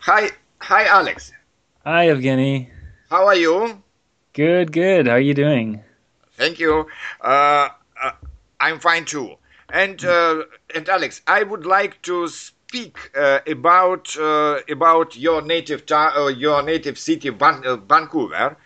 Hi, hi, Alex. Hi, Evgueny. How are you? Good, good. How are you doing? Thank you. Uh, uh, I'm fine too. And uh, and Alex, I would like to speak uh, about uh, about your native ta- uh, your native city, Van- uh, Vancouver,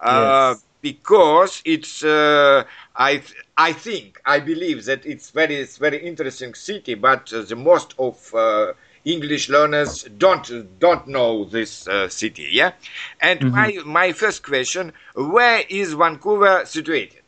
uh, Yes. because it's uh, I th- I think I believe that it's very it's very interesting city, but uh, the most of uh, English learners don't don't know this uh, city. Yeah, and my my first question: Where is Vancouver situated?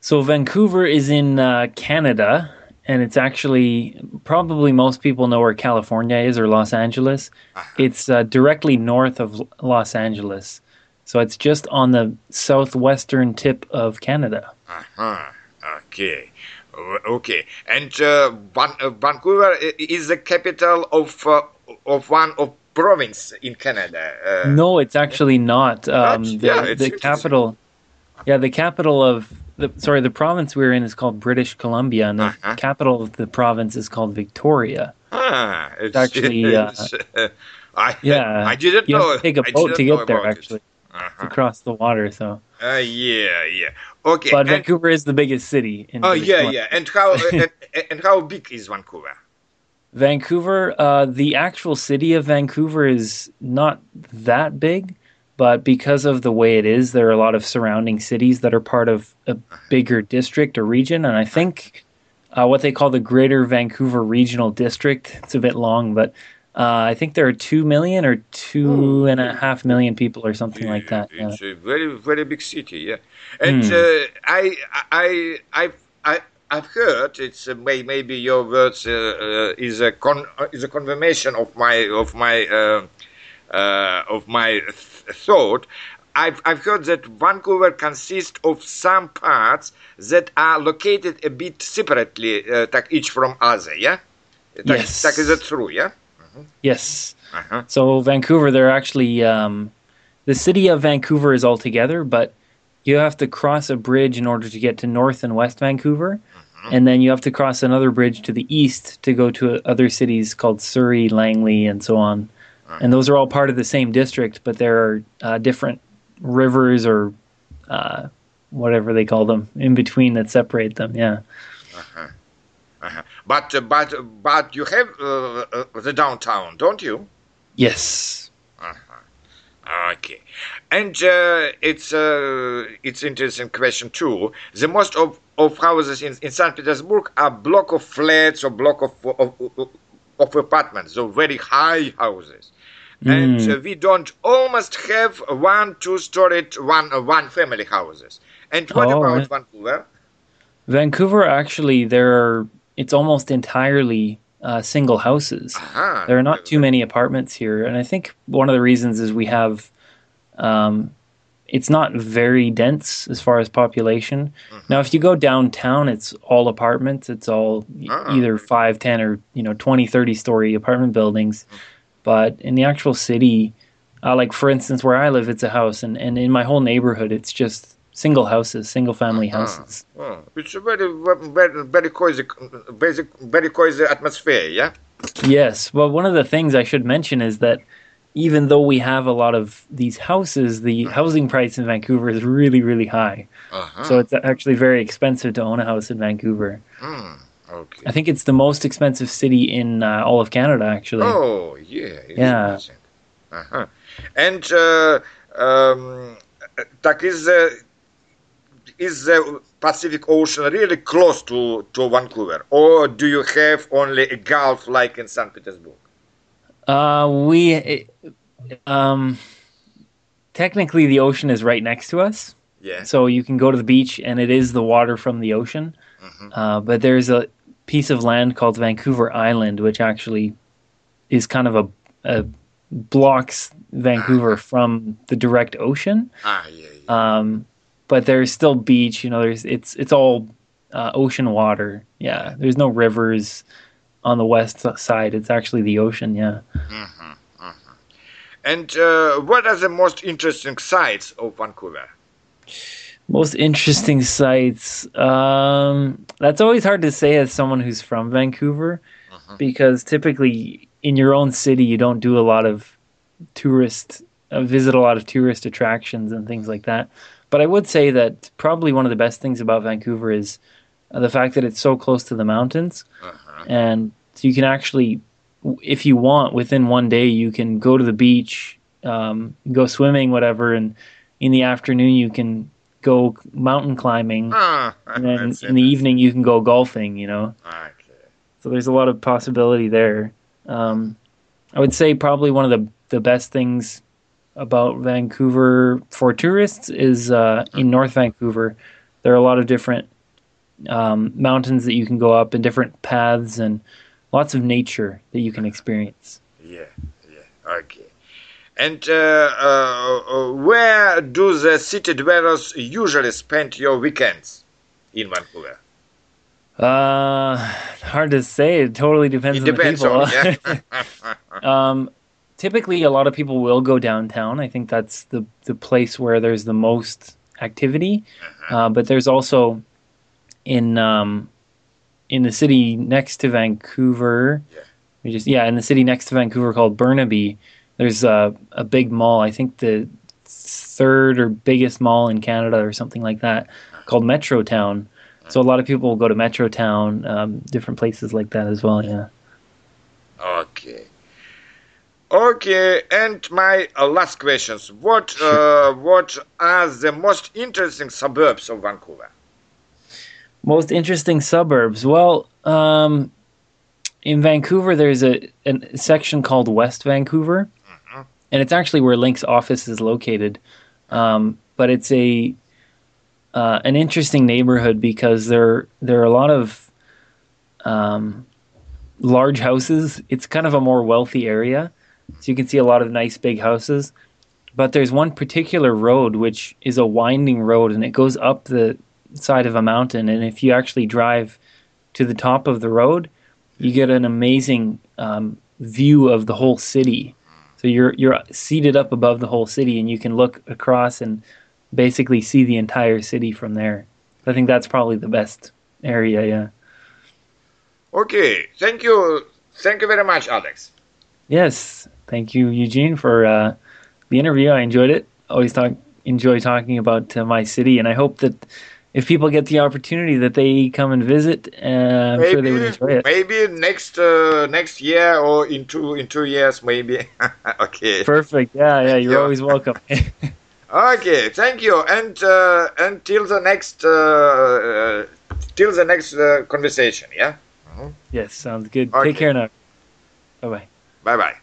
So, Vancouver is in uh, Canada, and it's actually probably most people know where California is or Los Angeles. It's uh, directly north of Los Angeles. So, it's just on the southwestern tip of Canada. Uh-huh. Okay. Uh, Okay. And uh, Van- uh, Vancouver is the capital of uh, of one of province in Canada. Uh, No, it's actually not. Um, the, Yeah, it's the capital, yeah, the capital of the sorry, the province we're in is called British Columbia, and the Uh-huh. capital of the province is called Victoria. ah, it's actually, uh, it's, uh, I Yeah, I didn't you know. have to take a boat to get there. actually. it. Uh-huh. across the water. So, Uh, yeah, yeah. Okay. but and- Vancouver is the biggest city. In oh yeah, yeah. And how and, and how big is Vancouver? Vancouver, uh, the actual city of Vancouver is not that big, but because of the way it is, there are a lot of surrounding cities that are part of a bigger district or region. And I think uh, what they call the Greater Vancouver Regional District, it's a bit long, but uh, I think there are two million or two and a half million people or something like that. Yeah. It's a very very big city, yeah. And Hmm. uh, I I I I I've heard it's uh, may, maybe your words uh, uh, is a con uh, is a confirmation of my of my uh, uh, of my th- thought. I've I've heard that Vancouver consists of some parts that are located a bit separately, uh, each from other, yeah. Yes. tak is that true, yeah? Yes. Uh-huh. So Vancouver, they're actually um, the city of Vancouver is all together, but you have to cross a bridge in order to get to North and West Vancouver, and then you have to cross another bridge to the east to go to other cities called Surrey, Langley, and so on. And those are all part of the same district, but there are uh, different rivers or uh, whatever they call them in between that separate them. Yeah. Uh-huh. But uh, but but but you have uh, uh, the downtown, don't you? Yes. Okay, and uh, it's uh, it's interesting question too. The most of, of houses in, in Saint Petersburg are block of flats or block of of, of, of apartments, so very high houses, and uh, we don't almost have one two storied one uh, one family houses. And what Oh, about right. Vancouver? Vancouver, actually, there are. It's almost entirely uh, single houses. Ah, There are not too many apartments here, and I think one of the reasons is we have. Um, it's not very dense as far as population. Now, if you go downtown, it's all apartments. It's all Ah. either 5, 10, or you know 20, 30 story apartment buildings. But in the actual city, uh, like for instance, where I live, it's a house, and, and in my whole neighborhood, it's just single houses, single family ah, houses. Ah. It's a very, very, very cozy, basic, very cozy atmosphere, yeah? Yes. Well, one of the things I should mention is that even though we have a lot of these houses, the mm. housing price in Vancouver is really, really high. Uh-huh. So it's actually very expensive to own a house in Vancouver. Hmm, okay. I think it's the most expensive city in uh, all of Canada, actually. Oh, yeah. Yeah. Uh-huh. And uh, um, that is uh, is the Pacific Ocean really close to, to Vancouver, or do you have only a gulf like in St. Petersburg? Uh, we, um, technically, the ocean is right next to us. Yeah. So you can go to the beach and it is the water from the ocean. Uh, but there's a piece of land called Vancouver Island, which actually is kind of a, a blocks Vancouver from the direct ocean. Ah, yeah, yeah. Um, but there's still beach. You know, there's it's it's all uh, ocean water. Yeah, there's no rivers on the west side. It's actually the ocean. Yeah. And uh, what are the most interesting sites of Vancouver? Most interesting sites. Um, that's always hard to say as someone who's from Vancouver, because typically in your own city, you don't do a lot of tourist uh, visit a lot of tourist attractions and things like that. But I would say that probably one of the best things about Vancouver is uh, the fact that it's so close to the mountains, Uh-huh. and so you can actually, if you want, within one day, you can go to the beach, um, go swimming, whatever, and in the afternoon you can go mountain climbing, Ah, and then in the evening you can go golfing. You know. Okay. So there's a lot of possibility there. Um, I would say probably one of the the best things about Vancouver for tourists is uh, in North Vancouver. There are a lot of different um, mountains that you can go up and different paths and lots of nature that you can experience. Yeah, yeah, okay. And uh, uh, uh, where do the city dwellers usually spend your weekends in Vancouver? Uh, hard to say. It totally depends It on depends the on, people. yeah. Um, typically, a lot of people will go downtown. I think that's the the place where there's the most activity. Uh, but there's also in um, in the city next to Vancouver. Yeah. We just yeah, in the city next to Vancouver called Burnaby. There's a a big mall. I think the third or biggest mall in Canada or something like that called Metrotown. So a lot of people will go to Metrotown, um, different places like that as well. Yeah. Okay. Okay, and my uh, last questions. What uh, what are the most interesting suburbs of Vancouver? Most interesting suburbs. Well, um, in Vancouver, there's a, a section called West Vancouver, Mhm. and it's actually where Link's office is located. Um, but it's a uh, an interesting neighborhood because there there are a lot of um, large houses. It's kind of a more wealthy area, so you can see a lot of nice big houses. But there's one particular road which is a winding road, and it goes up the side of a mountain. And if you actually drive to the top of the road, you get an amazing um, view of the whole city. So you're you're seated up above the whole city, and you can look across and basically see the entire city from there. I think that's probably the best area. Yeah. Okay, thank you, thank you very much, Alex. Yes. Thank you, Eugene, for uh, the interview. I enjoyed it. Always talk enjoy talking about uh, my city, and I hope that if people get the opportunity, that they come and visit. Uh, I'm sure they would enjoy it. maybe next uh, next year or in two in two years, maybe. okay. Perfect. Yeah, yeah. You're always welcome. Okay, thank you, and uh, until the next uh, uh, till the next uh, conversation. Yeah. yes, sounds good. Okay. Take care now. Bye bye. Bye bye.